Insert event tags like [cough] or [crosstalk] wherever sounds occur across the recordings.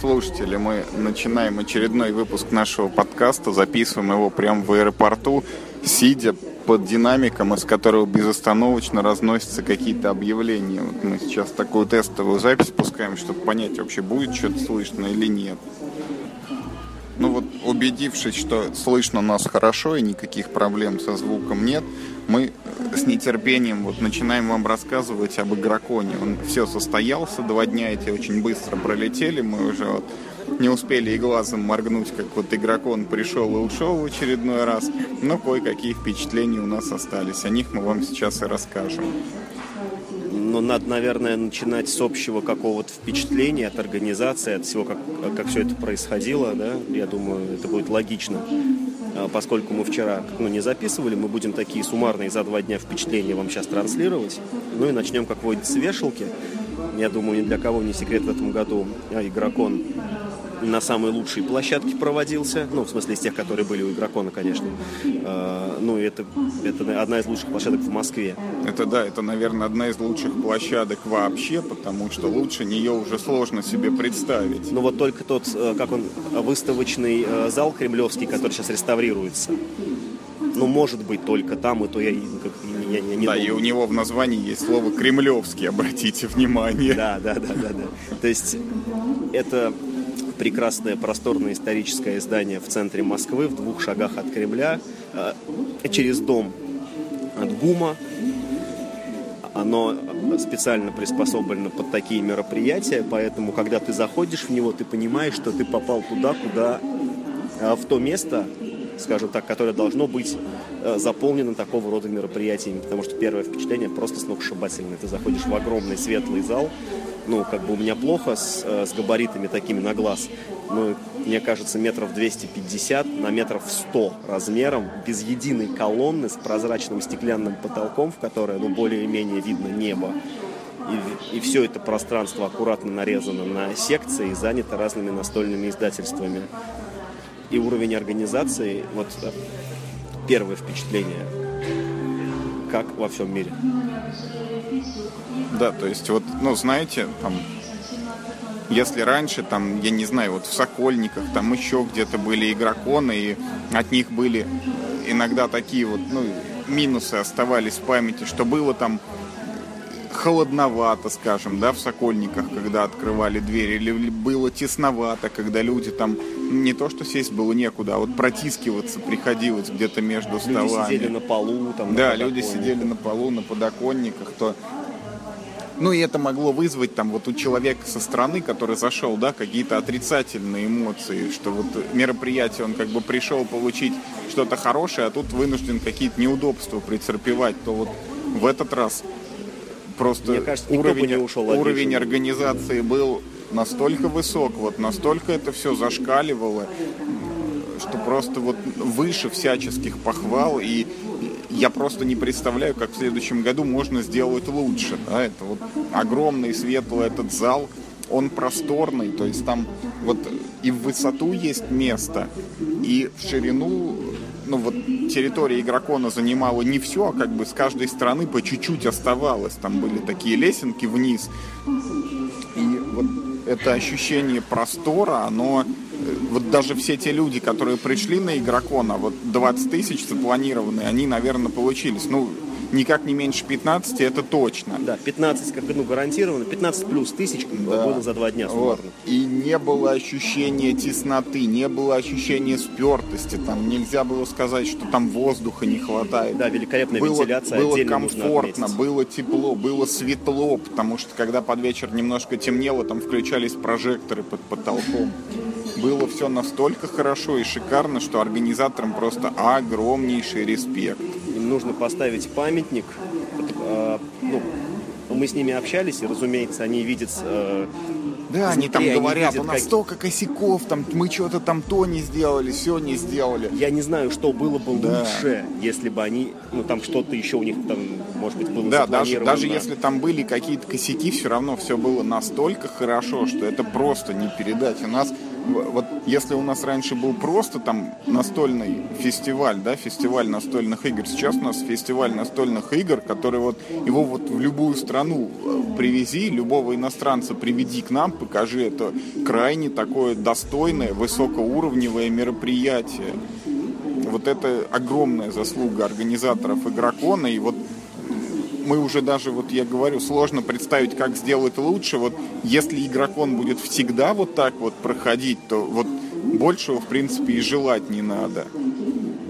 слушатели, мы начинаем очередной выпуск нашего подкаста, записываем его прямо в аэропорту, сидя под динамиком, из которого безостановочно разносятся какие-то объявления. Вот мы сейчас такую тестовую запись пускаем, чтобы понять, вообще будет что-то слышно или нет. Ну вот, убедившись, что слышно нас хорошо и никаких проблем со звуком нет, мы с нетерпением вот начинаем вам рассказывать об игроконе. Он все состоялся, два дня эти очень быстро пролетели, мы уже вот не успели и глазом моргнуть, как вот игрокон пришел и ушел в очередной раз, но кое-какие впечатления у нас остались. О них мы вам сейчас и расскажем. Но надо, наверное, начинать с общего какого-то впечатления от организации, от всего, как, как все это происходило, да, я думаю, это будет логично. А, поскольку мы вчера ну, не записывали, мы будем такие суммарные за два дня впечатления вам сейчас транслировать. Ну и начнем, как водится, с вешалки. Я думаю, ни для кого не секрет в этом году а, игрокон на самой лучшей площадке проводился, ну, в смысле из тех, которые были у Игрокона, конечно. Э, ну, это, это одна из лучших площадок в Москве. Это, да, это, наверное, одна из лучших площадок вообще, потому что лучше нее уже сложно себе представить. Ну, вот только тот, э, как он, выставочный э, зал кремлевский, который сейчас реставрируется, ну, может быть, только там, и то я, как, я, я не Да, думаю. и у него в названии есть слово «кремлевский», обратите внимание. Да, да, да, да, да. То есть это прекрасное просторное историческое здание в центре Москвы, в двух шагах от Кремля, э, через дом от ГУМа. Оно специально приспособлено под такие мероприятия, поэтому, когда ты заходишь в него, ты понимаешь, что ты попал туда, куда э, в то место, скажем так, которое должно быть э, заполнено такого рода мероприятиями, потому что первое впечатление просто сногсшибательное. Ты заходишь в огромный светлый зал, ну, как бы у меня плохо с, э, с габаритами такими на глаз, но мне кажется, метров 250 на метров 100 размером, без единой колонны, с прозрачным стеклянным потолком, в которое, ну, более-менее видно небо. И, и все это пространство аккуратно нарезано на секции и занято разными настольными издательствами. И уровень организации, вот э, первое впечатление, как во всем мире. Да, то есть вот, ну, знаете, там, если раньше, там, я не знаю, вот в Сокольниках, там еще где-то были игроконы, и от них были иногда такие вот, ну, минусы оставались в памяти, что было там холодновато, скажем, да, в Сокольниках, когда открывали двери, или было тесновато, когда люди там не то что сесть было некуда, а вот протискиваться приходилось где-то между столами. Люди сидели на полу, там. Да, люди сидели на полу, на подоконниках, то ну и это могло вызвать там вот у человека со стороны, который зашел, да, какие-то отрицательные эмоции, что вот мероприятие, он как бы пришел получить что-то хорошее, а тут вынужден какие-то неудобства претерпевать, то вот в этот раз просто Мне кажется, уровень, не ушел уровень организации был настолько высок, вот настолько это все зашкаливало, что просто вот выше всяческих похвал и я просто не представляю, как в следующем году можно сделать лучше. Да? Это вот огромный светлый этот зал, он просторный, то есть там вот и в высоту есть место, и в ширину, ну вот территория игрокона занимала не все, а как бы с каждой стороны по чуть-чуть оставалось. Там были такие лесенки вниз. И вот это ощущение простора, оно вот даже все те люди, которые пришли на игрокона, вот 20 тысяч запланированные, они, наверное, получились. Ну, никак не меньше 15, это точно. Да, 15 как ну, гарантированно, 15 плюс тысяч да. было за два дня Вот. И не было ощущения тесноты, не было ощущения спертости, там нельзя было сказать, что там воздуха не хватает. Да, великолепная было, вентиляция Было комфортно, было тепло, было светло, потому что когда под вечер немножко темнело, там включались прожекторы под потолком было все настолько хорошо и шикарно, что организаторам просто огромнейший респект. Нужно поставить памятник. Э, ну, мы с ними общались, и, разумеется, они видят э, да, они там говорят, они у нас как... столько косяков, там мы что-то там то не сделали, все не сделали. Я не знаю, что было бы да. лучше, если бы они, ну там что-то еще у них там, может быть, было Да, даже, даже если там были какие-то косяки, все равно все было настолько хорошо, что это просто не передать. У нас вот если у нас раньше был просто там настольный фестиваль, да, фестиваль настольных игр, сейчас у нас фестиваль настольных игр, который вот его вот в любую страну э, привези, любого иностранца приведи к нам, покажи это крайне такое достойное, высокоуровневое мероприятие. Вот это огромная заслуга организаторов Игрокона, и вот мы уже даже, вот я говорю, сложно представить, как сделать лучше. Вот если игрокон будет всегда вот так вот проходить, то вот большего, в принципе, и желать не надо.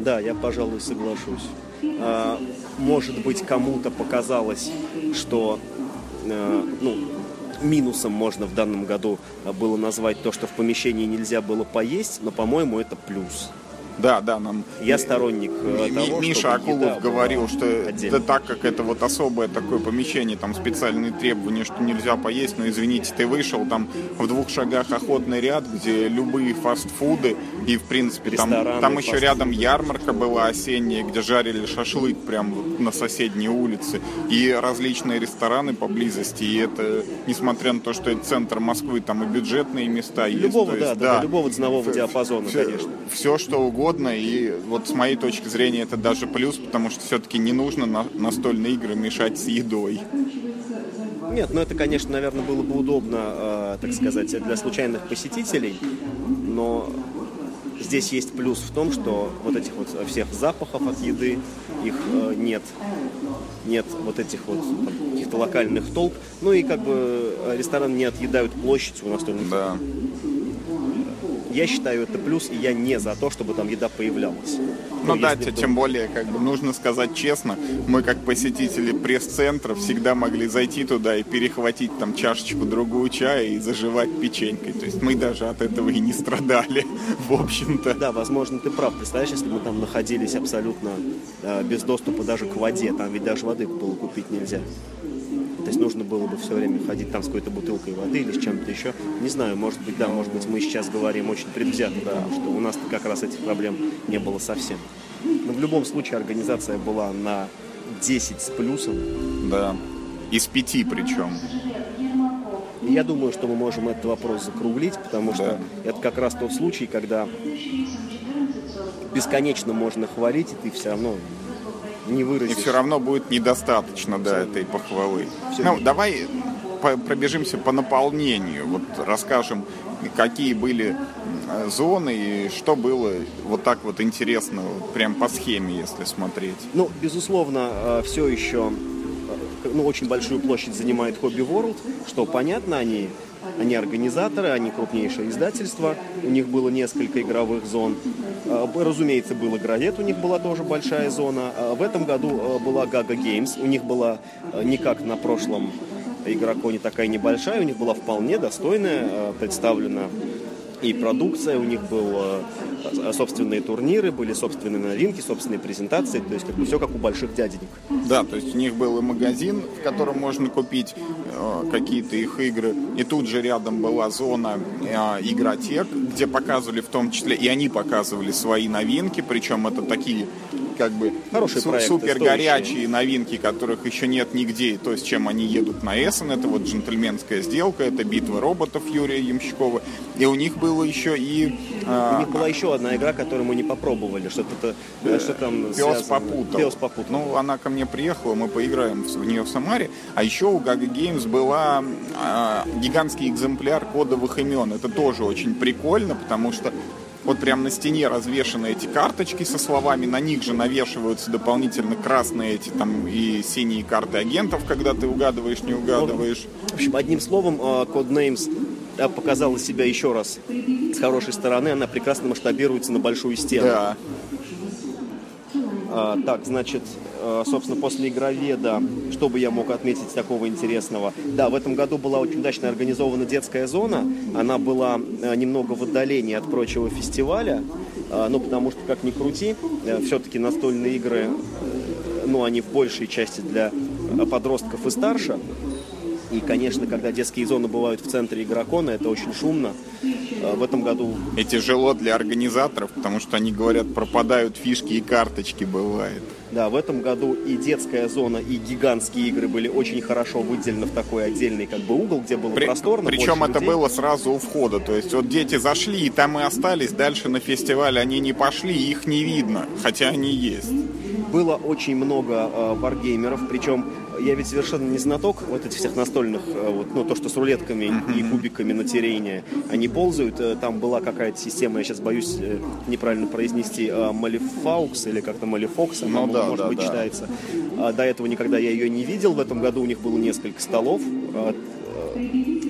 Да, я, пожалуй, соглашусь. А, может быть, кому-то показалось, что а, ну, минусом можно в данном году было назвать то, что в помещении нельзя было поесть, но, по-моему, это плюс. Да, да, нам... Я сторонник э, Ми- того, Миша Акулов еда говорил, что отдельно. да так как это вот особое такое помещение, там специальные требования, что нельзя поесть, но извините, ты вышел, там в двух шагах охотный ряд, где любые фастфуды, и в принципе там, Рестораны, там еще рядом ярмарка была осенняя, где жарили шашлык прямо вот на соседней улице, и различные рестораны поблизости, и это, несмотря на то, что это центр Москвы, там и бюджетные места есть. Любого, да, есть, да, да, любого ценового диапазона, все, конечно. Все что угодно, и вот с моей точки зрения это даже плюс, потому что все-таки не нужно на- настольные игры мешать с едой. Нет, ну это, конечно, наверное, было бы удобно, э, так сказать, для случайных посетителей, но здесь есть плюс в том, что вот этих вот всех запахов от еды, их э, нет. Нет вот этих вот каких-то локальных толп. Ну и как бы э, рестораны не отъедают площадь у настольных Да. Я считаю это плюс, и я не за то, чтобы там еда появлялась. Ну да, если те- бы- тем более, как бы нужно сказать честно, мы как посетители пресс-центра всегда могли зайти туда и перехватить там чашечку другую чая и заживать печенькой. То есть мы даже от этого и не страдали, [laughs] в общем-то. Да, возможно, ты прав. Представляешь, если мы там находились абсолютно э, без доступа даже к воде, там ведь даже воды было купить нельзя. То есть нужно было бы все время ходить там с какой-то бутылкой воды или с чем-то еще. Не знаю, может быть, да, может быть, мы сейчас говорим очень предвзято, потому что у нас как раз этих проблем не было совсем. Но в любом случае организация была на 10 с плюсом. Да. Из пяти причем. И я думаю, что мы можем этот вопрос закруглить, потому что это как раз тот случай, когда бесконечно можно хвалить, и ты все равно не И выразишь. все равно будет недостаточно до этой похвалы. Всё Ну, давай по- пробежимся по наполнению. Вот расскажем, какие были э, зоны и что было вот так вот интересно, прям по схеме, если смотреть. Ну, безусловно, все еще ну, очень большую площадь занимает Hobby World, что понятно, они, они организаторы, они крупнейшее издательство, у них было несколько игровых зон. Б- Разумеется, был игровед, у них была тоже большая зона. А В этом году э, была Gaga Games, у них была не как на прошлом игроконе такая небольшая, у них была вполне достойная, представлена и продукция, у них были собственные турниры, были собственные новинки, собственные презентации, то есть как бы все как у больших дяденек. Да, то есть у них был и магазин, в котором можно купить э, какие-то их игры. И тут же рядом была зона э, игротек, где показывали в том числе, и они показывали свои новинки, причем это такие как бы Хорошие проекты, супер стоящие. горячие новинки, которых еще нет нигде. То, с чем они едут на Эссен, это вот джентльменская сделка, это битва роботов Юрия Ямщикова. И у них было еще и э, У них была еще одна игра, которую мы не попробовали, что-то э, что там Пес связано- попутал. Пес попутал. Ну, она ко мне приехала, мы поиграем в нее в Самаре. А еще у Gaga Games была а, гигантский экземпляр кодовых имен. Это тоже очень прикольно, потому что вот прям на стене развешаны эти карточки со словами, на них же навешиваются дополнительно красные эти там и синие карты агентов, когда ты угадываешь, не угадываешь. В общем, одним словом, э, Codenames показала себя еще раз с хорошей стороны. Она прекрасно масштабируется на большую стену. Да. А, так, значит, э, собственно, после игроведа, что бы я мог отметить такого интересного? Да, в этом году была очень удачно организована детская зона. Она была э, немного в отдалении от прочего фестиваля. А, Ну, потому что, как ни крути, все-таки настольные игры, э, ну, они в большей части для э, подростков и старше. И, конечно, когда детские зоны бывают в центре игрокона, это очень шумно. Э, В этом году И тяжело для организаторов, потому что они говорят, пропадают фишки и карточки бывает. Да, в этом году и детская зона, и гигантские игры были очень хорошо выделены в такой отдельный как бы угол, где было При- просторно. Причем это людей. было сразу у входа. То есть вот дети зашли, и там и остались. Дальше на фестиваль они не пошли, их не видно, хотя они есть. Было очень много э, варгеймеров, причем я ведь совершенно не знаток вот этих всех настольных, э, вот, ну, то, что с рулетками mm-hmm. и кубиками на террейне они ползают. Э, там была какая-то система, я сейчас боюсь э, неправильно произнести, э, Малифаукс или как-то Малифокс, она, ну, да, может да, быть, да. читается. А, до этого никогда я ее не видел. В этом году у них было несколько столов. Э,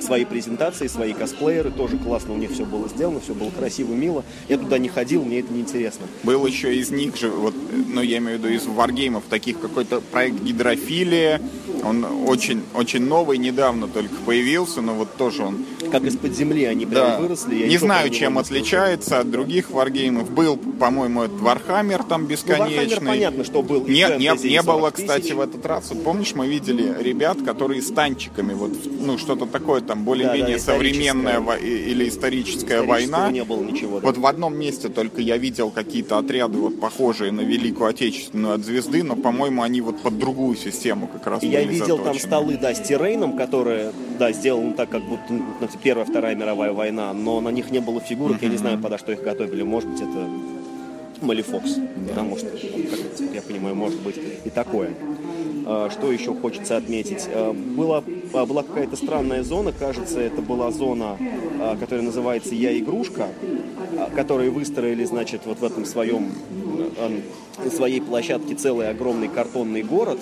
свои презентации, свои косплееры, тоже классно у них все было сделано, все было красиво, мило. Я туда не ходил, мне это не интересно. Был еще из них же, вот, ну я имею в виду из варгеймов, таких какой-то проект Гидрофилия, он очень, очень новый, недавно только появился, но вот тоже он... Как из-под земли они прям да. выросли. Я не знаю, чем отличается от других варгеймов. Был, по-моему, этот Warhammer там бесконечный. Ну, понятно, что был. Не, не, не было, кстати, в этот раз. Вот помнишь, мы видели ребят, которые с танчиками, вот, ну, что-то такое там более-менее да, да, современная во- или историческая война. не было ничего. Да. Вот в одном месте только я видел какие-то отряды, вот похожие на Великую Отечественную от звезды, но, по-моему, они вот под другую систему как раз Я видел заточены. там столы, да, с террейном, которые, да, сделаны так, как будто ну, Первая, Вторая мировая война, но на них не было фигурок, mm-hmm. я не знаю, подо что их готовили, может быть, это Малифокс, да. потому что, как я понимаю, может быть и такое. А, что еще хочется отметить? А, была, а, была какая-то странная зона, кажется, это была зона, которая называется «Я игрушка», которые выстроили, значит, вот в этом своем, своей площадке целый огромный картонный город,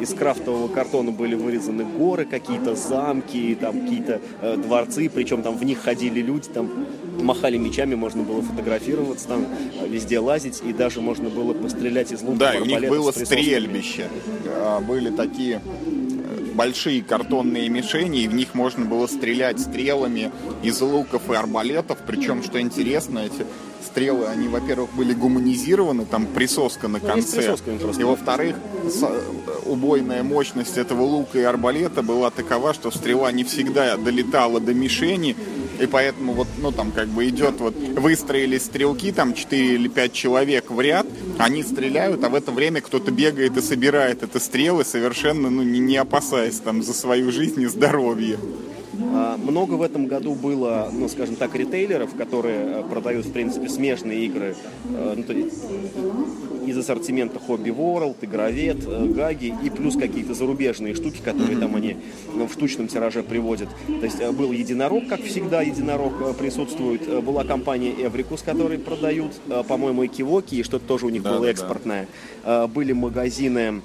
из крафтового картона были вырезаны горы, какие-то замки, там какие-то э, дворцы, причем там в них ходили люди, там махали мечами, можно было фотографироваться, там везде лазить, и даже можно было пострелять из лука. Да, у них было стрельбище. А, были такие э, большие картонные мишени, и в них можно было стрелять стрелами из луков и арбалетов. Причем, что интересно, эти стрелы, они, во-первых, были гуманизированы, там присоска на ну, конце. И, во-вторых, э, убойная мощность этого лука и арбалета была такова, что стрела не всегда долетала до мишени, и поэтому вот, ну, там как бы идет вот, выстроились стрелки, там 4 или 5 человек в ряд, они стреляют, а в это время кто-то бегает и собирает это стрелы, совершенно, ну, не, не опасаясь там за свою жизнь и здоровье. А, много в этом году было, ну, скажем так, ритейлеров, которые э, продают, в принципе, смежные игры э, ну, из ассортимента Hobby World, Игровед, э, Гаги и плюс какие-то зарубежные штуки, которые там они ну, в штучном тираже приводят. То есть был Единорог, как всегда, Единорог присутствует. Была компания Эврикус, которые продают, по-моему, и Кивоки, и что-то тоже у них да, было экспортное. Да. Были магазины Э,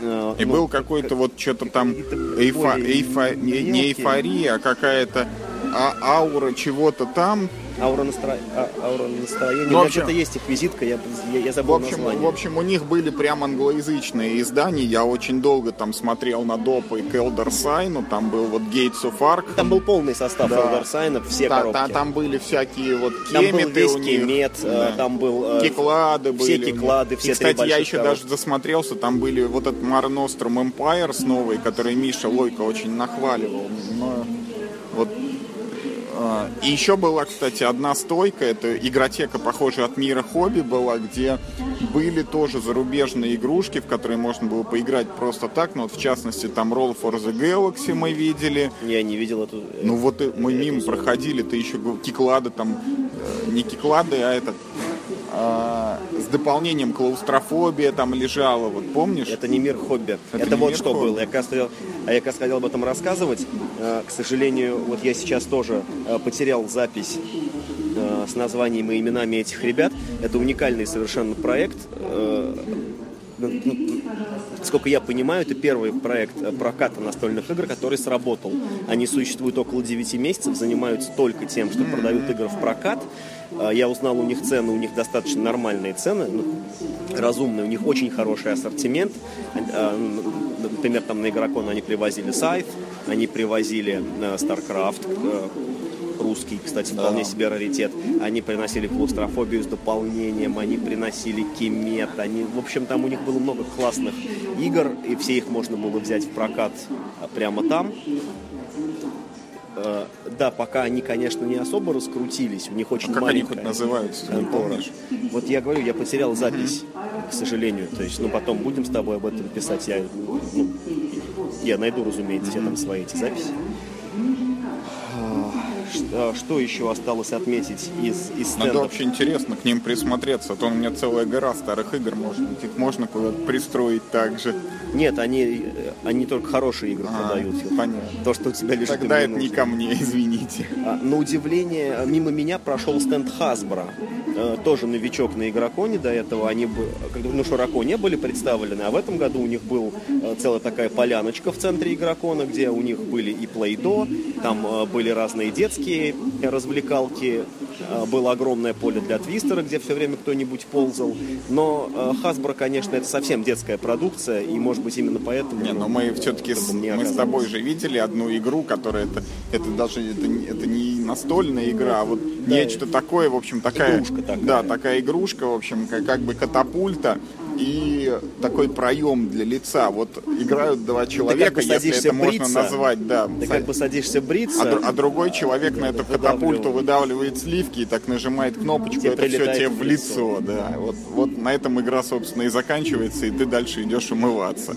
и ну, был какой-то вот что-то там эйфа, эйфа, не, не эйфория, а какая-то а, аура чего-то там, Аура, настро... а, аура настроения. Ну, у меня где-то есть их визитка, я, я, я забыл в общем, название. В общем, у них были прям англоязычные издания. Я очень долго там смотрел на допы к Elder Sign. Там был вот Gates of Ark. Там был полный состав да. Sign, все да, коробки. Да, там были всякие вот кеметы Там был весь у них. кемет, э, да. там был... Э, кеклады были. Все кеклады, все И, кстати, я еще коробки. даже засмотрелся, там были вот этот Mar Nostrum Empires новый, который Миша Лойко очень нахваливал. Но вот и еще была, кстати, одна стойка, это игротека, похожая от мира хобби была, где были тоже зарубежные игрушки, в которые можно было поиграть просто так, ну вот в частности там Roll for the Galaxy мы видели. Я не видел эту... Ну вот мы мимо проходили, ты еще киклады там, э, не киклады, а этот а, с дополнением клаустрофобия там лежала, вот помнишь? Это не мир хобби. Это, это вот что хобби. было. Я как, раз хотел, а я как раз хотел об этом рассказывать. А, к сожалению, вот я сейчас тоже а, потерял запись с названием и именами этих ребят. Это уникальный совершенно проект. Ну, ну, сколько я понимаю, это первый проект проката настольных игр, который сработал. Они существуют около 9 месяцев, занимаются только тем, что продают игры в прокат. А, я узнал у них цены, у них достаточно нормальные цены, ну, разумные, у них очень хороший ассортимент. А, например, там на Игрокон они привозили сайт, они привозили э, StarCraft, э, русский, кстати, вполне себе раритет. Они приносили клаустрофобию с дополнением, они приносили кемет, они, в общем, там у них было много классных игр, и все их можно было взять в прокат прямо там. Э, да, пока они, конечно, не особо раскрутились, у них очень а как маленькая они хоть называются, контора. Вот я говорю, я потерял запись, к сожалению. То есть, ну, потом будем с тобой об этом писать. Я, ну, я найду, разумеется, все там свои эти записи. А, что еще осталось отметить из, из Надо стендов? вообще интересно к ним присмотреться, а то у меня целая гора старых игр, может быть, их можно куда-то пристроить также. Нет, они, они только хорошие игры А, продают. понятно. То, что у тебя лежит, Тогда это не ко мне, [laughs] извините. А, На удивление, мимо меня прошел стенд Hasbro. Э, Тоже новичок на Игроконе до этого. Они бы, как бы, ну, широко не были представлены, а в этом году у них был э, целая такая поляночка в центре Игрокона, где у них были и Play-Doh, там э, были разные детские развлекалки, э, было огромное поле для твистера, где все время кто-нибудь ползал. Но э, Hasbro, конечно, это совсем детская продукция, и, может быть, именно поэтому... Не, но мы все-таки с, мы с тобой же видели одну игру, которая это, это даже это, это не настольная игра, а вот Да, нечто такое, в общем, такая, игрушка такая. да, такая игрушка, в общем, как, как бы катапульта и такой проем для лица. Вот играют два человека, бы если это можно бриться. назвать, да. Ты как бы садишься бриться, А, а другой человек на эту катапульту Выдавливает. сливки и так нажимает кнопочку, Тебе это все тебе в в лицо, да. Вот, вот на этом игра, собственно, и заканчивается, и ты дальше идешь умываться.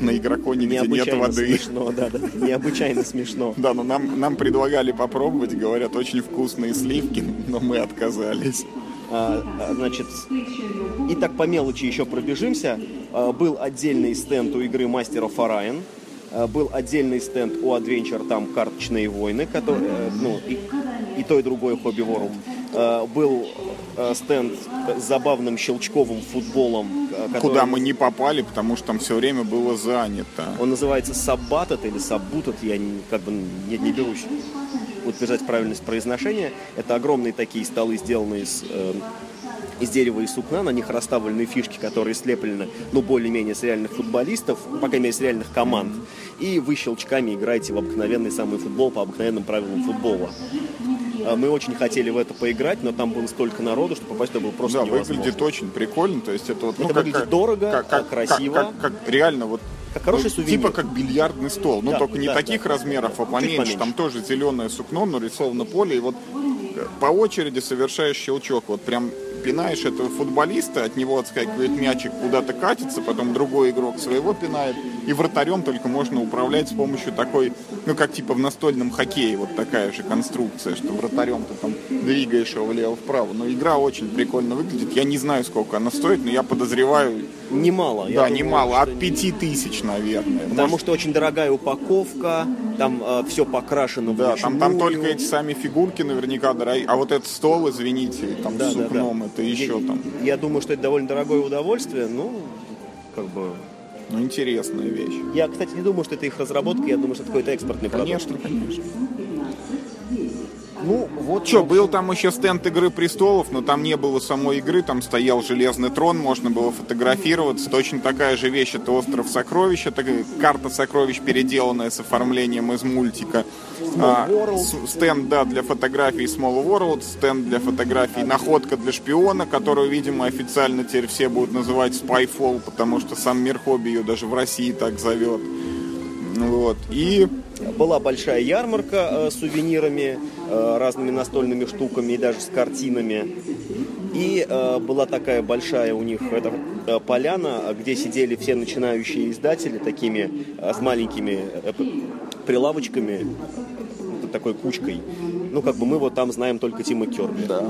На игроконе, где нет воды. смешно, да, да, необычайно смешно. Да, но нам, нам предлагали попробовать, говорят, очень вкусные сливки, но мы отказались. А, а, значит, и так по мелочи еще пробежимся. А, был отдельный стенд у игры of Orion. А, был отдельный стенд у Adventure, там карточные войны, которые, э, ну, и, и то, и другое Hobby World. А, был стенд с забавным щелчковым футболом, э, который- Куда мы не попали, потому что там все время было занято. Он называется Саббатот или Саббутот, я не, как бы не, не берусь утверждать правильность произношения. Это огромные такие столы, сделанные из, э, из дерева и сукна, на них расставлены фишки, которые слеплены, ну, более-менее с реальных футболистов, по крайней мере, с реальных команд. И вы щелчками играете в обыкновенный самый футбол по обыкновенным правилам футбола. А Мы очень хотели в это поиграть, но там было столько народу, что попасть туда было просто Да, невозможно. выглядит очень прикольно. То есть это вот, ну, Это как, выглядит как- дорого, как- как- красиво. Как, как- как реально вот Как хороший ну, сувенир. Типа как бильярдный стол. Ну, Да, только не да, таких да. размеров, а Чуть поменьше. поменьше. Там тоже зеленое сукно, нарисовано поле. И вот э, по очереди совершаешь щелчок. Вот прям пинаешь этого футболиста, от него отскакивает мячик, куда-то катится, потом другой игрок своего пинает. И вратарем только можно управлять с помощью такой, ну, как типа в настольном хоккее, вот такая же конструкция, что вратарем ты там двигаешь его влево-вправо. Но игра очень прикольно выглядит. Я не знаю, сколько она стоит, но я подозреваю, Немало. я да, думаю, немало, от пяти тысяч, наверное. Потому Может, что очень дорогая упаковка, там все покрашено Да, там, там только эти сами фигурки наверняка дорогие. А вот этот стол, извините, там Да, с да, сукном, да. это еще я, там, Я думаю, что это довольно дорогое удовольствие, ну, как бы... ну, интересная вещь. Я, кстати, не думаю, что это их разработка, я думаю, что это какой-то экспортный продукт. Конечно, конечно. Ну, вот Че, был там еще стенд Игры Престолов, но там не было самой игры, там стоял железный трон, можно было фотографироваться. Точно такая же вещь, это Остров Сокровищ, это карта сокровищ, переделанная с оформлением из мультика. А, стенд, да, для фотографий Small World, стенд для фотографий Находка для шпиона, которую, видимо, официально теперь все будут называть Spyfall, потому что сам мир хобби ее даже в России так зовет. Вот. И Была большая ярмарка э, с сувенирами, разными настольными штуками и даже с картинами. И э, была такая большая у них эта, э, поляна, где сидели все начинающие издатели такими э, с маленькими э, прилавочками, э, такой кучкой. Ну, как бы мы вот там знаем только Тима Керби. да.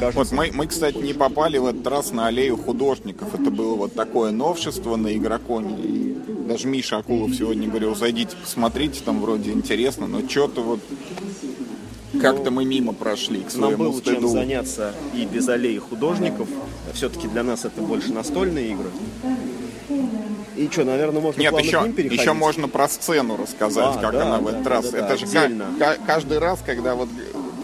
Кажется, Вот мы, мы, кстати, не попали в этот раз на аллею художников. Это было вот такое новшество на игроконе. И даже Миша Акулов сегодня говорил, зайдите, посмотрите, там вроде интересно, но что-то вот как-то мы мимо прошли к нам было чем стыду. заняться и без аллеи художников. Все-таки для нас это больше настольные игры. И что, наверное, можно Нет, еще, еще можно про сцену рассказать, А, как да, она в да, этот да, раз. да, да, Это же ка- отдельно. ка- каждый раз, когда вот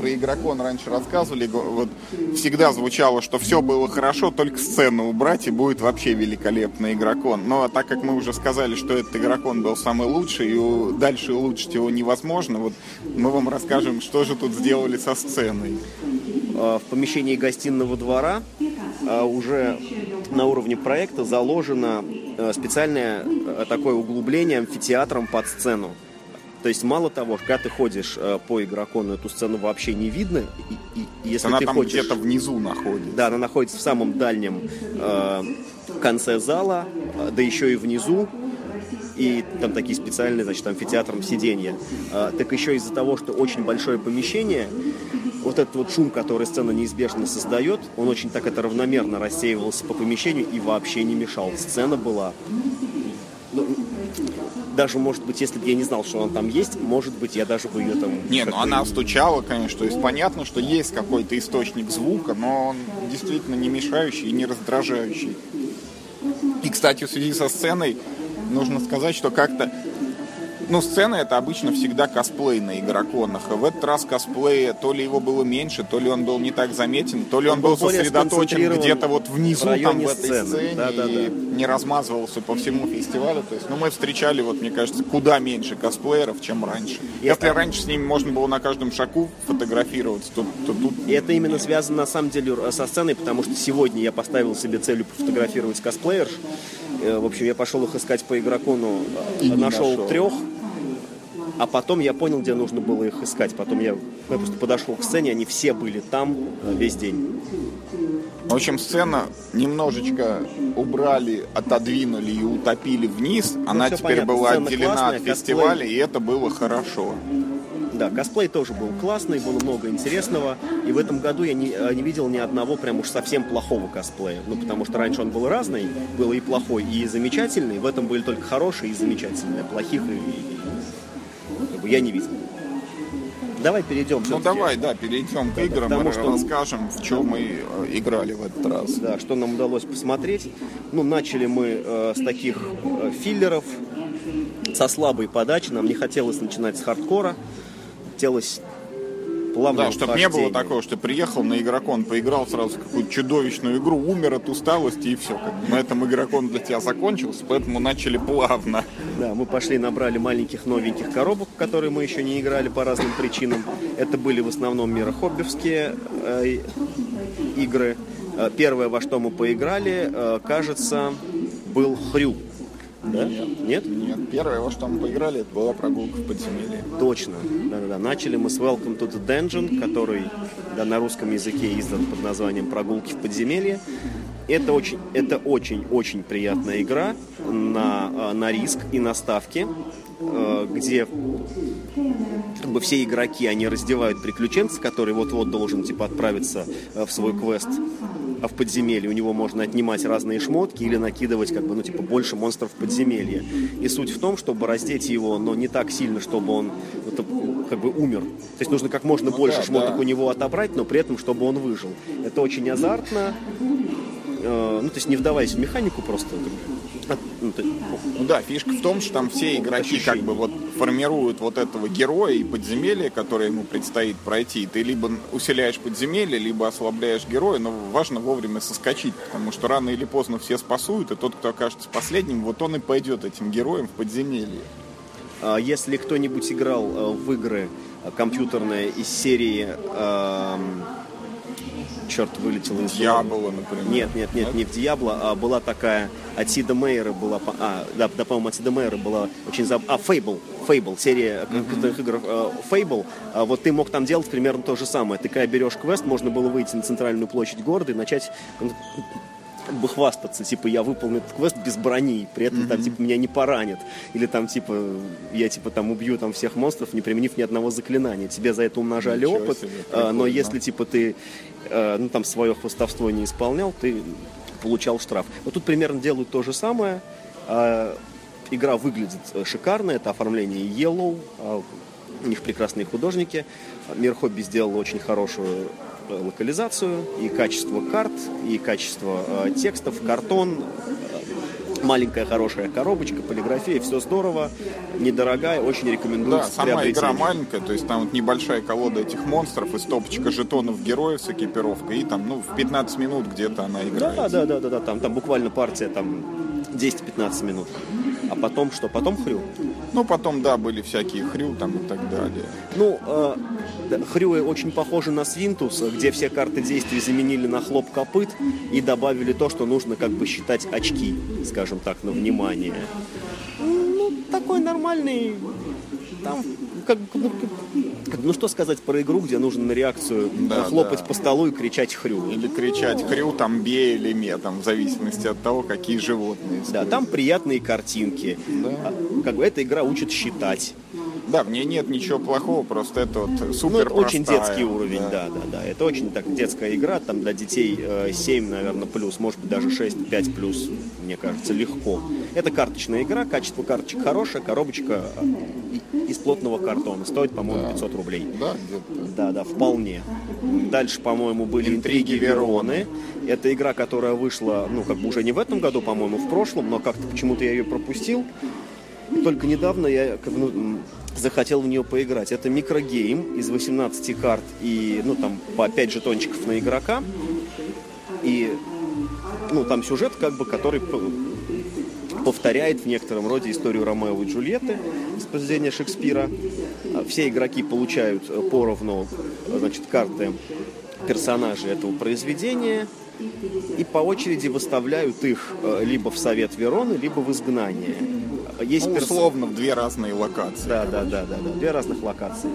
про игрокон раньше рассказывали, вот всегда звучало, что все было хорошо, только сцену убрать и будет вообще великолепный игрокон. Но так как мы уже сказали, что этот игрокон был самый лучший и дальше улучшить его невозможно, вот мы вам расскажем, что же тут сделали со сценой. А, в помещении гостиного двора а, уже на уровне проекта заложено э, специальное такое углубление амфитеатром под сцену. То есть мало того, когда ты ходишь э, по игрокону, эту сцену вообще не видно. И, и- и если Она ты там хочешь... где-то внизу находится. Да, она находится в самом дальнем э, конце зала, э, да еще и внизу. и там такие специальные, значит, амфитеатром сиденья. А, так еще из-за того, что очень большое помещение, вот этот вот шум, который сцена неизбежно создает, он очень так это равномерно рассеивался по помещению и вообще не мешал. Сцена была даже, может быть, если бы я не знал, что он там есть, может быть, я даже бы ее там... Не, ну она стучала, конечно, то есть понятно, что есть какой-то источник звука, но он действительно не мешающий и не раздражающий. И, кстати, в связи со сценой нужно сказать, что как-то ну, сцена это обычно всегда косплей на игроконах. И в этот раз косплея то ли его было меньше, то ли он был не так заметен, то ли он, он был сосредоточен где-то вот внизу, в там в этой сцены. сцене, да, да, и да. не размазывался по всему фестивалю. То есть, ну, мы встречали, вот, мне кажется, куда меньше косплееров, чем раньше. И Если это... раньше с ними можно было на каждом шагу фотографироваться, то, то тут... И это именно связано, на самом деле, со сценой, потому что сегодня я поставил себе целью пофотографировать косплеерш. Э, в общем, я пошел их искать по игрокону, и нашел, нашел трех, а потом я понял, где нужно было их искать. Потом я, я просто подошел к сцене, они все были там весь день. В общем, сцена немножечко убрали, отодвинули и утопили вниз. Ну, Она теперь понятно. была сцена отделена классная, от фестиваля, косплей... и это было хорошо. Да, косплей тоже был классный, было много интересного. И в этом году я не, э, не видел ни одного прям уж совсем плохого косплея. Ну, потому что раньше он был разный, был и плохой, и замечательный. В этом были только хорошие и замечательные. Плохих и, бы я не видел. Давай перейдем. Ну давай, да, перейдем к играм потому что... расскажем, в чем мы э, играли в этот раз. Да, что нам удалось посмотреть. Ну, начали мы э, с таких э, филлеров, со слабой подачи. Нам не хотелось начинать с хардкора. Хотелось плавное Да, чтобы не было такого, что приехал на игрокон, поиграл сразу какую-то чудовищную игру, умер от усталости и все. Как на этом игрокон для тебя закончился, поэтому начали плавно. Да, мы пошли, набрали маленьких новеньких коробок, которые мы еще не играли по разным причинам. Это были в основном мирохоббевские э, игры. Э, первое, во что мы поиграли, э, кажется, был Хрю. Да? Нет. Нет? Нет. Первое, во что мы поиграли, это была прогулка в подземелье. Точно. Да-да-да. Начали мы с Welcome to the Dungeon, который да, на русском языке издан под названием «Прогулки в подземелье». Это очень, это очень-очень приятная игра на, а, на риск и на ставки, э, где как бы все игроки, они раздевают приключенца, который вот-вот должен типа отправиться э, в свой квест а в подземелье. У него можно отнимать разные шмотки или накидывать как бы, ну, типа, больше монстров в подземелье. И суть в том, чтобы раздеть его, но не так сильно, чтобы он это, как бы умер. То есть нужно как можно ну, больше да, шмоток да. у него отобрать, но при этом, чтобы он выжил. Это очень азартно. Э, ну, то есть не вдаваясь в механику просто. Ну, ну да, фишка в том, что там все игроки как бы вот формируют вот этого героя и подземелье, которое ему предстоит пройти. Ты либо усиляешь подземелье, либо ослабляешь героя, но важно вовремя соскочить, потому что рано или поздно все спасуют, и тот, кто окажется последним, вот он и пойдет этим героем в подземелье. А если кто-нибудь играл э, в игры э, компьютерные из серии эм, черт, вылетел из Дьявола, например. Нет, нет, нет, не в Диабло, а была такая от Сида Мейера была, а, да, да по-моему, от Сида Мейера была очень заб... А, Fable, Fable, серия компьютерных игр э, Fable. А вот ты мог там делать примерно то же самое. Ты когда берешь квест, можно было выйти на центральную площадь города и начать как бы хвастаться, типа, я выполнил этот квест без брони, при этом mm-hmm. там, типа, меня не поранят, или там, типа, я, типа, там убью там всех монстров, не применив ни одного заклинания. Тебе за это умножали Ничего опыт, себе, а, но если, типа, ты, а, ну, там, свое хвостовство не исполнял, ты получал штраф. Вот тут примерно делают то же самое. А, игра выглядит э, шикарно, это оформление Yellow, а, у них прекрасные художники. Мир Хобби сделал очень хорошую локализацию, и качество карт, и качество э, текстов, картон, э, маленькая хорошая коробочка, полиграфия, все здорово, недорогая, очень рекомендую. Да, сама игра маленькая, то есть там вот небольшая колода этих монстров и стопочка жетонов героев с экипировкой, и там, ну, в 15 минут где-то она играет. Да, да, да, да, да, там, там буквально партия там 10-15 минут. А потом что? Потом хрю? Ну, потом, да, были всякие хрю там и так далее. Ну, э, хрюи очень похожи на свинтус, где все карты действий заменили на хлоп копыт и добавили то, что нужно как бы считать очки, скажем так, на внимание. Ну, такой нормальный... Там как, ну, Ну что сказать про игру, где нужно на реакцию Да, хлопать да. по столу и кричать хрю. Или кричать хрю, там, бей или ме, там, в зависимости от того, какие животные. Да, там приятные картинки. Да. А, Как бы эта игра учит считать. Да, в ней нет ничего плохого, просто это вот Ну, супер это очень простая, детский уровень, да. да, да, Это очень так детская игра, там для детей э, 7, наверное, плюс, может быть даже 6, 5 плюс, мне кажется, легко. Это карточная игра, качество карточек хорошее, коробочка э, из плотного картона, стоит, по-моему, 500 рублей. Да. Да, да, вполне. Дальше, по-моему, были Интриги интриги Вероны. Это игра, которая вышла, ну, как бы уже не в этом году, по-моему, в прошлом, но как-то почему-то я ее пропустил. Только недавно я ну, захотел в нее поиграть. Это микрогейм из 18 карт и, ну, там, по 5 жетончиков на игрока. И, ну, там сюжет, как бы, который повторяет в некотором роде историю Ромео и Джульетты из произведения Шекспира. Все игроки получают э, поровну э, значит, карты персонажей этого произведения и по очереди выставляют их э, либо в Совет Вероны, либо в изгнание. Есть Ну, перс- условно, две разные локации. да, да, да, да, да. Две разных локации.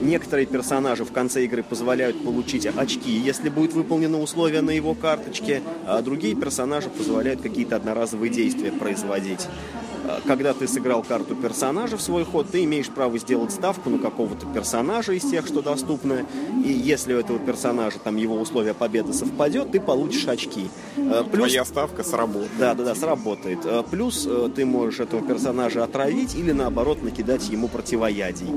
Некоторые персонажи в конце игры позволяют получить очки, если будет выполнено условие на его карточке, а другие персонажи позволяют какие-то одноразовые действия производить. Когда ты сыграл карту персонажа в свой ход, ты имеешь право сделать ставку на какого-то персонажа из тех, что доступны. И если у этого персонажа там его условие победы совпадет, ты получишь очки. А, Плюс Твоя ставка сработает. да, да, да, сработает. Э, Плюс э, ты можешь этого персонажа отравить или наоборот накидать ему противоядий.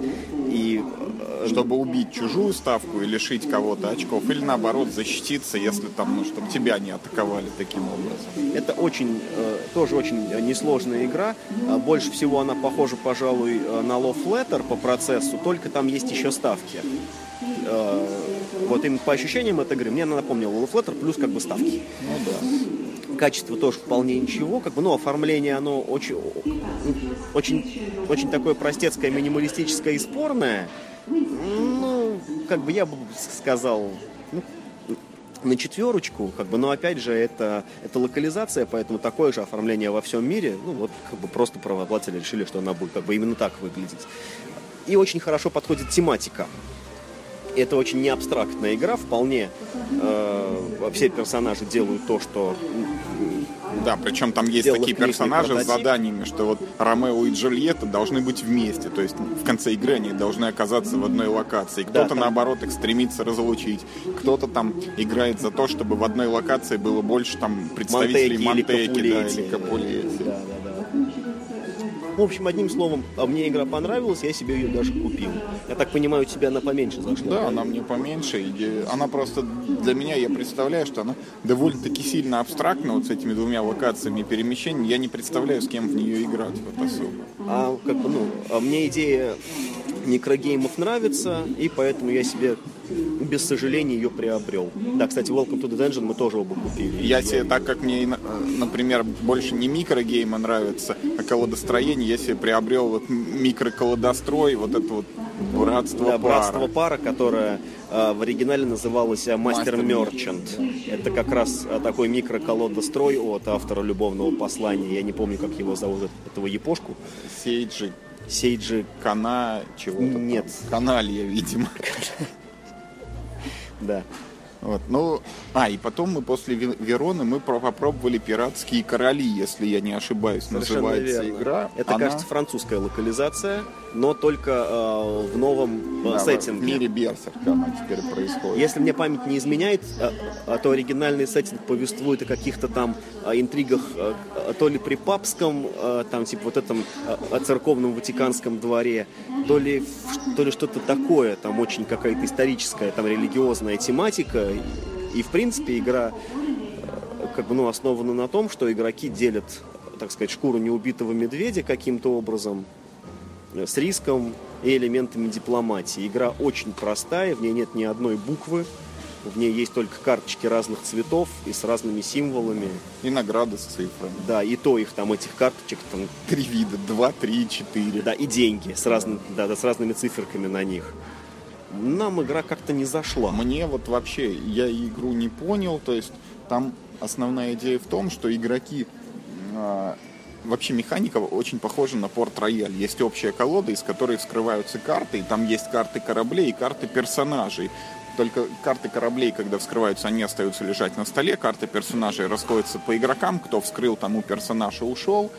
И э, Чтобы убить чужую ставку и лишить кого-то очков, или наоборот защититься, если там, ну, чтобы тебя не атаковали таким образом. это очень, э, тоже очень э, несложная игра. Больше всего она похожа, пожалуй, на Love Letter по процессу, только там есть еще ставки. Вот именно по ощущениям этой игры мне она напомнила Love Letter плюс как бы ставки. Ну да. качество тоже вполне ничего, как бы, ну, оформление, оно очень, очень, очень такое простецкое, минималистическое и спорное. Ну, как бы я бы сказал, ну, на четверочку, как бы, но опять же, это, это локализация, поэтому такое же оформление во всем мире, ну, вот, как бы, просто правообладатели решили, что она будет, как бы, именно так выглядеть. И очень хорошо подходит тематика. Это очень не абстрактная игра, вполне э, все персонажи делают то, что Да, причем там есть Сделал такие персонажи с заданиями, что вот Ромео и Джульетта должны быть вместе. То есть в конце игры они должны оказаться в одной локации. Кто-то, там- наоборот, их стремится разлучить. Кто-то там играет за то, чтобы в одной локации было больше там представителей Монтеки или Монтеки, да, Капулетти. или Капулетти. Да, да, да. В общем, одним словом, а мне игра понравилась, я себе ее даже купил. Я так понимаю, у тебя она поменьше зашла. Да, она мне поменьше. и Она просто для меня, я представляю, что она довольно-таки сильно абстрактна вот с этими двумя локациями перемещений. Я не представляю, с кем в нее играть вот особо. А как бы, ну, а мне идея микрогеймов нравится, и поэтому я себе без сожаления ее приобрел. Да, кстати, Welcome to the Dungeon мы тоже оба купили. Я себе, так как мне, э, например, больше не микрогеймы нравятся, а колодостроение, я себе приобрел вот микроколодострой, вот это вот братство Да, пара. братство пара, которое э, в оригинале называлось э, Мастер Мерчант. Это как раз э, такой микроколодострой от автора любовного послания. Я не помню, как его зовут, этого япошку. Сейджи, Сейджи, Кана, чего-то. Нет. Каналья, видимо. [laughs] да. Вот, ну, а, и потом мы после Вероны мы про- попробовали «Пиратские короли», если я не ошибаюсь, Совершенно называется верно. игра. Это, Она, кажется, французская локализация, но только э, в новом э, да, сеттинге. в мире Берсерка она теперь происходит. Если мне память не изменяет, а, а то оригинальный сеттинг повествует о каких-то там а, интригах, а, то ли при папском, а, там типа вот этом а, церковном Ватиканском дворе, то ли, то ли что-то такое, там очень какая-то историческая, там религиозная тематика. И, в принципе игра э, как бы, ну, основана на том, что игроки делят, так сказать, шкуру неубитого медведя каким-то образом, э, с риском и элементами дипломатии. Игра очень простая, в ней нет ни одной буквы, в ней есть только карточки разных цветов и с разными символами. И награды с цифрами. Да, и то их там, этих карточек, там, Три вида, два, три, четыре. да, и деньги с, разным, да, да, с разными циферками на них. Нам игра как-то не зашла. Мне вот вообще, я игру не понял, то есть там основная идея в том, что игроки а, вообще механика очень похожа на порт рояль. Есть общая колода, из которой вскрываются карты, и там есть карты кораблей и карты персонажей. Только карты кораблей, когда вскрываются, они остаются лежать на столе, карты персонажей расходятся по игрокам, кто вскрыл, тому персонаж и ушел.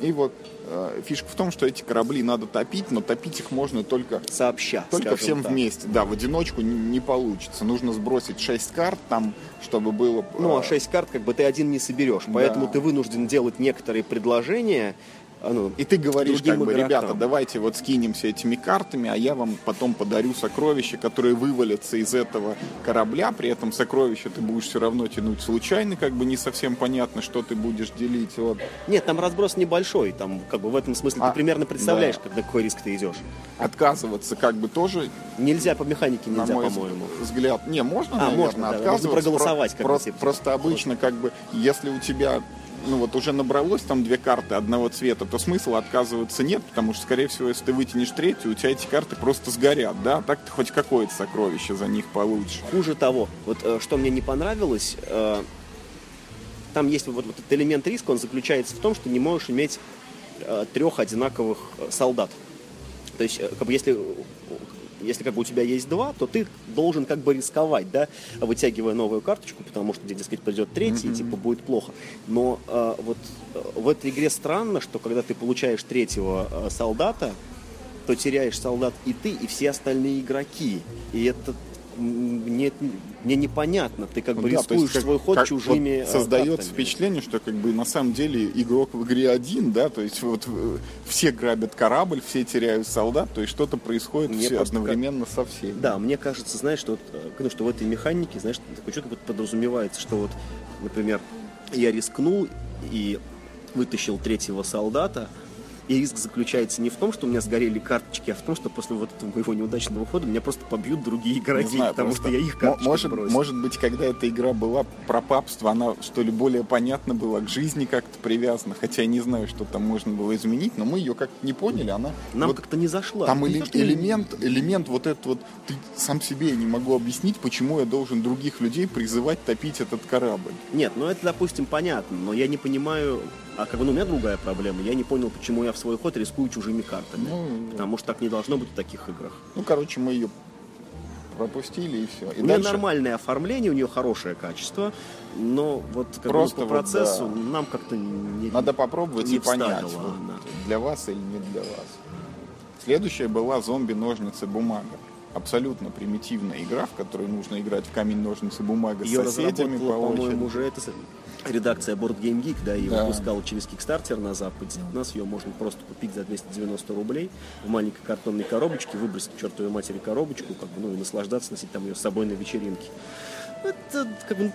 И вот э, фишка в том, что эти корабли надо топить, но топить их можно только сообща. Только всем так. вместе. Да, в одиночку не, получится. Нужно сбросить 6 карт там, чтобы было. Ну, а 6 карт как бы ты один не соберешь. Да. Поэтому ты вынужден делать некоторые предложения ну, и ты говоришь, как бы, игрокам. ребята, давайте вот скинемся этими картами, а я вам потом подарю сокровища, которые вывалятся из этого корабля. При этом сокровища ты будешь все равно тянуть случайно, как бы не совсем понятно, что ты будешь делить. Вот. Нет, там разброс небольшой. Там как бы в этом смысле а, ты примерно представляешь, да. когда какой риск ты идешь. Отказываться как бы тоже. Нельзя по механике нельзя, по-моему. Взгляд. Не, можно, а, наверное, можно, отказываться. Можно проголосовать. Про, просто, просто обычно, как бы, если у тебя ну вот уже набралось там две карты одного цвета, то смысла отказываться нет, потому что, скорее всего, если ты вытянешь третью, у тебя эти карты просто сгорят, да, а так ты хоть какое-то сокровище за них получишь. Хуже того, вот э, что мне не понравилось, э, там есть вот, вот этот элемент риска, он заключается в том, что не можешь иметь э, трех одинаковых солдат. То есть, как бы если если как бы у тебя есть два, то ты должен как бы рисковать, да, вытягивая новую карточку, потому что, дескать, придет третий, mm-hmm. и типа будет плохо. Но э, вот э, в этой игре странно, что когда ты получаешь третьего э, солдата, то теряешь солдат и ты, и все остальные игроки. И это мне, мне непонятно. Ты как бы да, рискуешь есть, как, свой ход как, чужими вот Создается картами. впечатление, что как бы на самом деле игрок в игре один, да, то есть вот э, все грабят корабль, все теряют солдат, то есть что-то происходит мне все одновременно как... со всеми. Да, мне кажется, знаешь, что, вот, ну, что в этой механике, знаешь, что-то вот подразумевается, что вот, например, я рискнул и вытащил третьего солдата, и риск заключается не в том, что у меня сгорели карточки, а в том, что после вот этого моего неудачного хода меня просто побьют другие игроки, знаю, потому что я их карточки может, бросил. Может быть, когда эта игра была про папство, она что ли более понятна была, к жизни как-то привязана, хотя я не знаю, что там можно было изменить, но мы ее как-то не поняли, она... Нам вот, как-то не зашла. Там эле- элемент, элемент вот этот вот, ты сам себе не могу объяснить, почему я должен других людей призывать топить этот корабль. Нет, ну это, допустим, понятно, но я не понимаю, а как бы ну, у меня другая проблема. Я не понял, почему я в свой ход рискую чужими картами. Ну, потому что так не должно быть в таких играх. Ну, короче, мы ее пропустили и все. И у дальше... нее нормальное оформление, у нее хорошее качество, но вот как Просто по процессу вот, да. нам как-то не Надо попробовать не и понять, вот, да. для вас или не для вас. Следующая была зомби, ножницы, бумага. Абсолютно примитивная игра, в которой нужно играть в камень, ножницы, бумага Ее с соседями по по-моему, уже это редакция Board Game Geek, да, и да. выпускала через Kickstarter на Западе. У нас ее можно просто купить за 290 рублей в маленькой картонной коробочке, выбросить к чертовой матери коробочку, как бы, ну, и наслаждаться, носить там ее с собой на вечеринке. Это, как бы,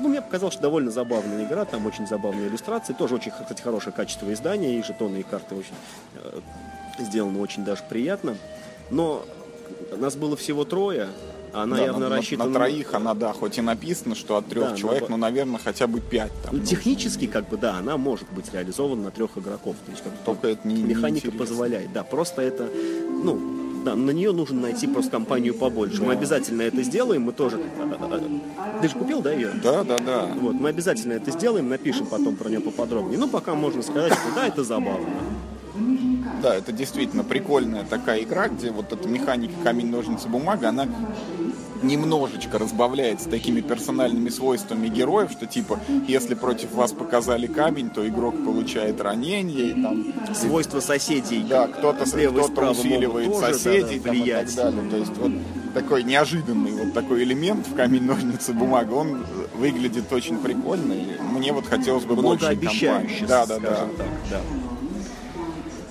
ну, мне показалось, что довольно забавная игра, там очень забавные иллюстрации, тоже очень, кстати, хорошее качество издания, и жетоны, и карты очень э, сделаны очень даже приятно. Но нас было всего трое, она да, явно на, рассчитана... На троих она, да, хоть и написано, что от трех да, человек, но, но, наверное, хотя бы пять. Там ну, технически, как бы, да, она может быть реализована на трех игроков. То есть, как Только это не Механика не позволяет, да, просто это, ну, да, на нее нужно найти просто компанию побольше. Да. Мы обязательно это сделаем, мы тоже... Ты же купил, да, ее? Да, да, да. Вот, мы обязательно это сделаем, напишем потом про нее поподробнее. Ну, пока можно сказать, что да, это забавно. Да, это действительно прикольная такая игра, где вот эта механика камень, ножницы, бумага, она немножечко разбавляется такими персональными свойствами героев, что типа, если против вас показали камень, то игрок получает ранение и там... Свойства соседей. Да, кто-то кто усиливает тоже, соседей да, да, влиять. и так далее. То есть вот такой неожиданный вот такой элемент в камень, ножницы, бумага, он выглядит очень прикольно. И мне вот хотелось бы Много больше компаний. Да, да, да. Так, да.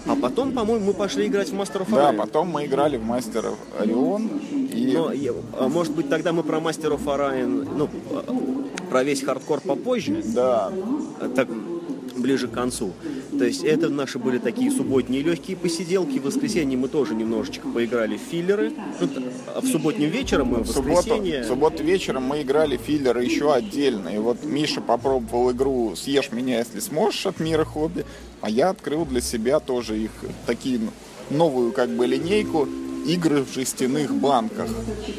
А потом, по-моему, мы пошли играть в of Orion. Да, потом мы играли в of Orion. И... Но, а может быть, тогда мы про of Orion, ну, про весь хардкор попозже? Да. Так, ближе к концу. То есть это наши были такие субботние легкие посиделки. В воскресенье мы тоже немножечко поиграли в филлеры. Ну, а в субботнем вечером мы в воскресенье... В субботу вечером мы играли в филлеры еще отдельно. И вот Миша попробовал игру «Съешь меня, если сможешь» от Мира Хобби. А я открыл для себя тоже их такие новую как бы линейку игры в жестяных банках.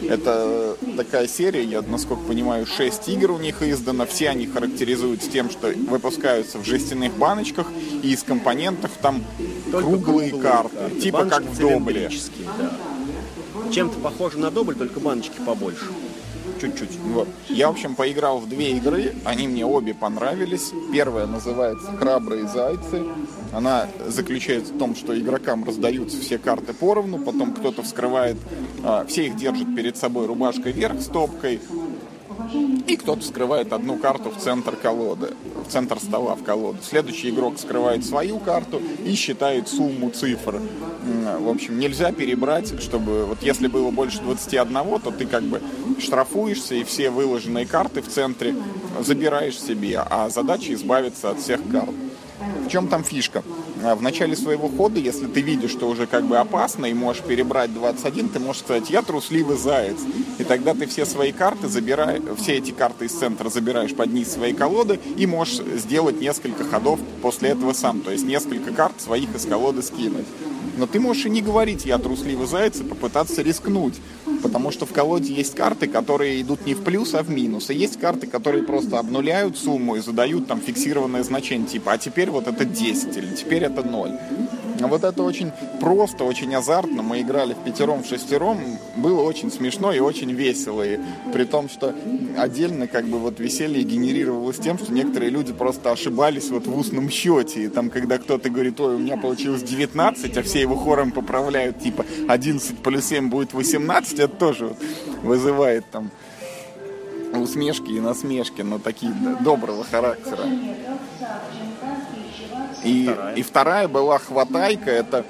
Это такая серия, я, насколько понимаю, 6 игр у них издано. Все они характеризуются тем, что выпускаются в жестяных баночках, и из компонентов там Только круглые, круглые, карты, да. типа Баночки как в Добле. да. Чем-то похоже на добль, только баночки побольше. Чуть-чуть. Вот. Я, в общем, поиграл в две игры, они мне обе понравились. Первая называется «Храбрые зайцы». Она заключается в том, что игрокам раздаются все карты поровну, потом кто-то вскрывает, а, все их держат перед собой рубашкой вверх стопкой, и кто-то вскрывает одну карту в центр колоды, в центр стола в колоду. Следующий игрок скрывает свою карту и считает сумму цифр. В общем, нельзя перебрать, чтобы вот если было больше 21, то ты как бы штрафуешься и все выложенные карты в центре забираешь себе, а задача избавиться от всех карт. В чем там фишка? А, В начале своего хода, если ты видишь, что уже как бы опасно и можешь перебрать 21, ты можешь сказать, я трусливый заяц. И тогда ты все свои карты забираешь, все эти карты из центра забираешь под низ своей колоды и можешь сделать несколько ходов после этого сам. То есть несколько карт своих из колоды скинуть. Но ты можешь и не говорить, я трусливый заяц, и попытаться рискнуть. Потому что в колоде есть карты, которые идут не в плюс, а в минус. И есть карты, которые просто обнуляют сумму и задают там фиксированное значение, типа, а теперь вот это 10 или теперь это 0. Вот это очень просто, очень азартно. Мы играли в пятером, в шестером. Было очень смешно и очень весело. И при том, что отдельно как бы вот веселье генерировалось тем, что некоторые люди просто ошибались вот в устном счете. И там, когда кто-то говорит, ой, у меня получилось 19, а все его хором поправляют, типа 11 плюс 7 будет 18, это тоже вот вызывает там усмешки и насмешки, но такие доброго характера. И вторая. и вторая была «Хватайка». Это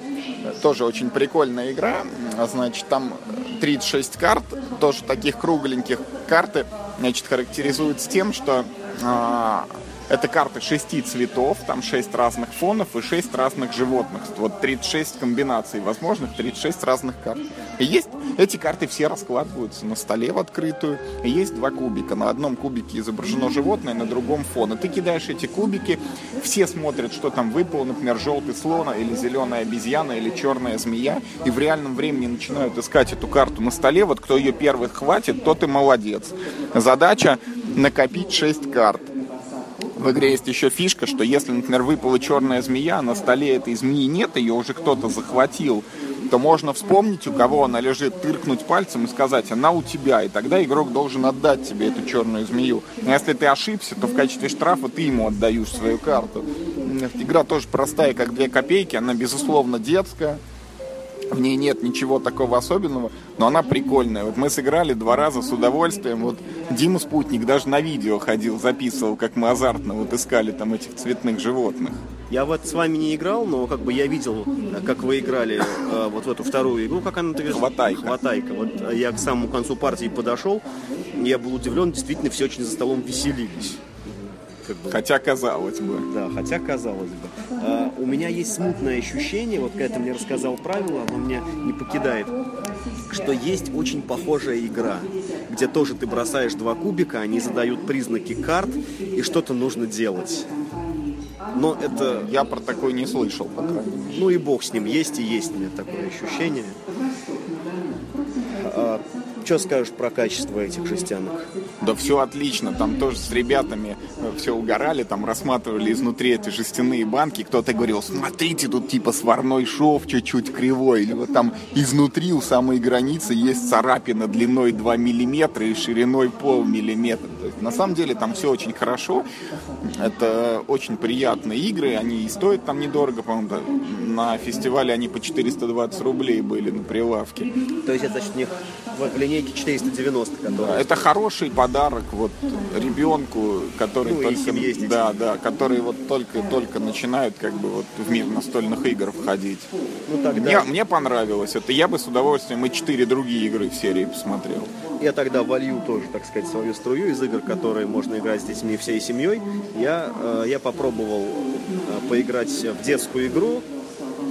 тоже очень прикольная игра. Значит, там 36 карт, тоже таких кругленьких. Карты, значит, характеризуются тем, что а, это карты шести цветов, там шесть разных фонов и шесть разных животных. Вот 36 комбинаций возможных, 36 разных карт. Есть, эти карты все раскладываются на столе в открытую. Есть два кубика. На одном кубике изображено животное, на другом фон. И ты кидаешь эти кубики, все смотрят, что там выпало, например, желтый слон, или зеленая обезьяна, или черная змея. И в реальном времени начинают искать эту карту на столе. Вот кто ее первый хватит, тот и молодец. Задача накопить 6 карт. В игре есть еще фишка, что если, например, выпала черная змея, а на столе этой змеи нет, ее уже кто-то захватил, то можно вспомнить, у кого она лежит, тыркнуть пальцем и сказать, она у тебя, и тогда игрок должен отдать тебе эту черную змею. Но если ты ошибся, то в качестве штрафа ты ему отдаешь свою карту. Игра тоже простая, как две копейки, она, безусловно, детская. В ней нет ничего такого особенного, но она прикольная. Вот мы сыграли два раза с удовольствием. Вот Дима Спутник даже на видео ходил, записывал, как мы азартно вот искали там этих цветных животных. Я вот с вами не играл, но как бы я видел, как вы играли э, вот в эту вторую игру, как она называется? Хватайка. Хватайка. Вот я к самому концу партии подошел, я был удивлен, действительно все очень за столом веселились. Как бы, Хотя, казалось бы. да, хотя казалось бы. А, у меня есть смутное ощущение, вот когда ты мне рассказал правила, оно меня не покидает, что есть очень похожая игра, где тоже ты бросаешь два кубика, они задают признаки карт, и что-то нужно делать. Но это Я про такой не слышал, по крайней мере. ну и бог с ним, есть и есть у меня такое ощущение. что скажешь про качество этих жестянок? Да все отлично, там тоже с ребятами все угорали, там рассматривали изнутри эти жестяные банки, кто-то говорил, смотрите, тут типа сварной шов чуть-чуть кривой, или вот там изнутри у самой границы есть царапина длиной 2 миллиметра и шириной полмиллиметра. То есть, на самом деле там все очень хорошо, это очень приятные игры, они и стоят там недорого, по-моему, на фестивале они по 420 рублей были на прилавке. То есть это значит у них в линейке 490, которая... Это хороший подарок вот ребенку, который Ну, только, да, да, который вот только только начинают как бы вот в мир настольных игр входить. Ну тогда Мне, мне понравилось это. Я бы с удовольствием и четыре другие игры в серии посмотрел. я тогда волью тоже, так сказать, свою струю из игр, которые можно играть с детьми всей семьей. Я, э, я попробовал э, поиграть в детскую игру.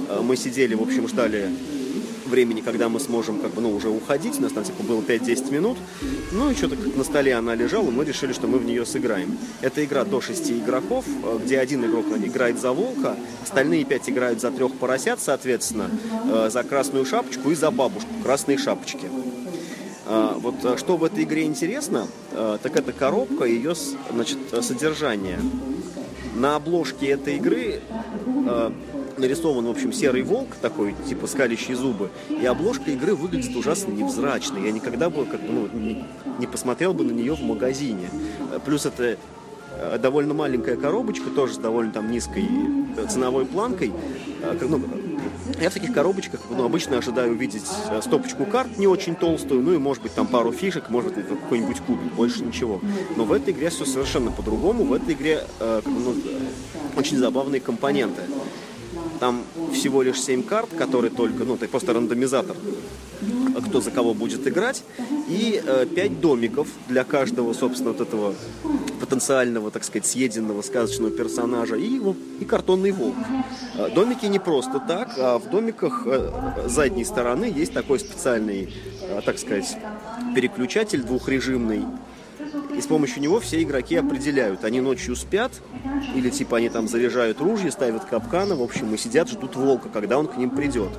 Э, Мы сидели, в общем, ждали времени, когда мы сможем как бы, ну, уже уходить. У нас там типа было 5-10 минут. Ну и что-то на столе она лежала, мы решили, что мы в нее сыграем. Это игра до 6 игроков, э, где один игрок играет за волка, остальные 5 играют за трех поросят, соответственно, э, за красную шапочку и за бабушку, красные шапочки. Э, вот что в этой игре интересно, так это коробка и ее значит, содержание. На обложке этой игры нарисован, в общем, серый волк такой, типа скалящие зубы, и обложка игры выглядит ужасно невзрачно. Я никогда бы как бы, ну, не, не посмотрел бы на нее в магазине. Плюс это э, довольно маленькая коробочка, тоже с довольно там низкой ценовой планкой. Э, ну, я в таких коробочках ну, обычно ожидаю увидеть э, стопочку карт не очень толстую, ну и может быть там пару фишек, может быть какой-нибудь кубик, больше ничего. Но в этой игре все совершенно по-другому. В этой игре э, ну, очень забавные компоненты. Там всего лишь 7 карт, которые только, ну, это просто рандомизатор, кто за кого будет играть, и э, 5 домиков для каждого, собственно, вот этого потенциального, так сказать, съеденного сказочного персонажа и, и картонный волк. Э, домики не просто так, а в домиках э, задней стороны есть такой специальный, э, так сказать, переключатель двухрежимный, и с помощью него все игроки определяют, они ночью спят, или типа они там заряжают ружья, ставят капканы, в общем, и сидят, ждут волка, когда он к ним придет.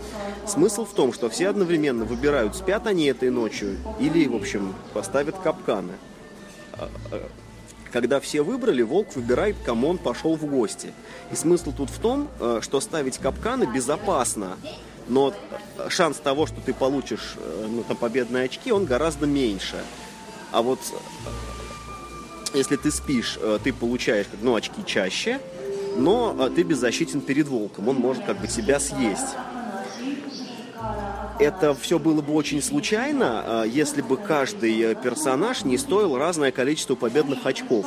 Смысл в том, что все одновременно выбирают, спят они этой ночью, или, в общем, поставят капканы. А, а, когда все выбрали, волк выбирает, кому он пошел в гости. И смысл тут в том, э, что ставить капканы безопасно, но шанс того, что ты получишь э, ну, там, победные очки, он гораздо меньше. А вот если ты спишь, э, ты получаешь ну, очки чаще, но э, ты беззащитен перед волком, он может как бы тебя съесть. Это все было бы очень случайно, э, если бы каждый персонаж не стоил разное количество победных очков.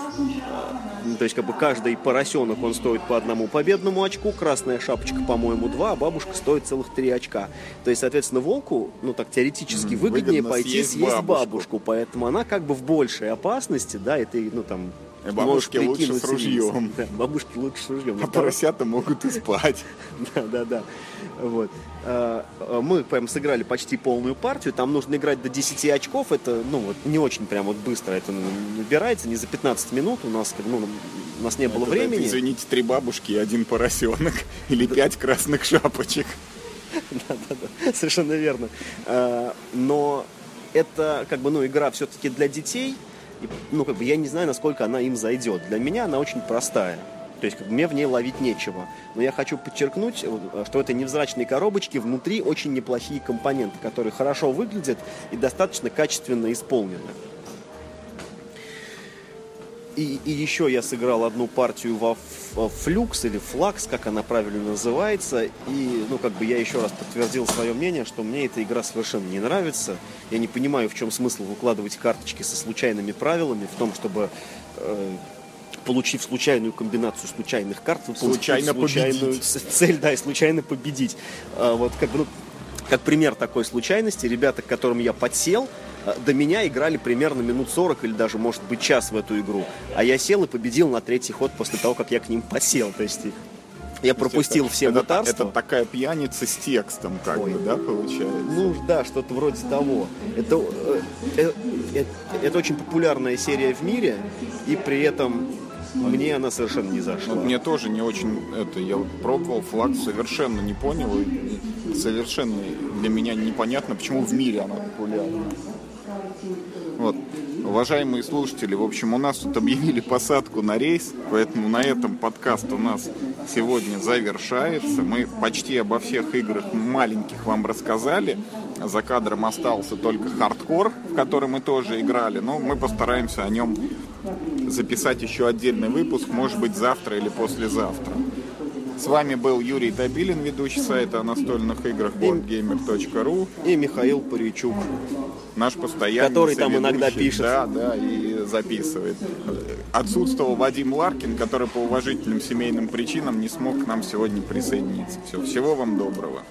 Ну, то есть, как бы каждый поросенок, он стоит по одному победному очку, красная шапочка, по-моему, два, а бабушка стоит целых три очка. То есть, соответственно, волку, ну так теоретически, выгоднее пойти съесть, съесть бабушку. бабушку, поэтому она как бы в большей опасности, да, и ты, ну там, бабушки лучше с ружьем. Да, бабушки лучше с ружьем. А поросята могут и спать. [laughs] Да, да, да. Вот. А, а, мы прям сыграли почти полную партию. Там нужно играть до 10 очков. Это, ну, вот не очень прям вот быстро это набирается. Не за 15 минут. У нас, ну, у нас не было времени. извините, три бабушки и один поросенок. [laughs] Или пять красных шапочек. [laughs] Да, да, да. Совершенно верно. Но это, как бы, ну, игра все-таки для детей – и, ну, как бы я не знаю, насколько она им зайдет. Для меня она очень простая. То есть как бы, мне в ней ловить нечего. Но я хочу подчеркнуть, что это невзрачные коробочки, внутри очень неплохие компоненты, которые хорошо выглядят и достаточно качественно исполнены. И, и еще я сыграл одну партию во флюкс или флакс, как она правильно называется. И, ну, как бы я еще раз подтвердил свое мнение, что мне эта игра совершенно не нравится. Я не понимаю, в чем смысл выкладывать карточки со случайными правилами, в том, чтобы э, получив случайную комбинацию случайных карт, случайно случайную победить. цель, да, и случайно победить. А, вот как, ну, как пример такой случайности, ребята, к которым я подсел, Э, до меня играли примерно минут 40 или даже, может быть, час в эту игру. А я сел и победил на третий ход после того, как я к ним посел. То есть я пропустил это, все это, мутарства. Это такая пьяница с текстом, как Ой. бы, да, получается? Ну, да, что-то вроде того. Это, это, это, это очень популярная серия в мире, и при этом мне она совершенно не зашла. Вот мне тоже не очень это. Я вот пробовал флаг, совершенно не понял. И совершенно для меня непонятно, почему в мире она популярна. Вот. Уважаемые слушатели, в общем, у нас тут объявили посадку на рейс, поэтому на этом подкаст у нас сегодня завершается. Мы почти обо всех играх маленьких вам рассказали. За кадром остался только хардкор, в который мы тоже играли, но мы постараемся о нем записать еще отдельный выпуск, может быть, завтра или послезавтра. С вами был Юрий Табилин, ведущий сайта о настольных играх boardgamer.ru и Михаил Паричук, наш постоянный который там иногда пишет. Да, да, и записывает. Отсутствовал Вадим Ларкин, который по уважительным семейным причинам не смог к нам сегодня присоединиться. Все, всего вам доброго.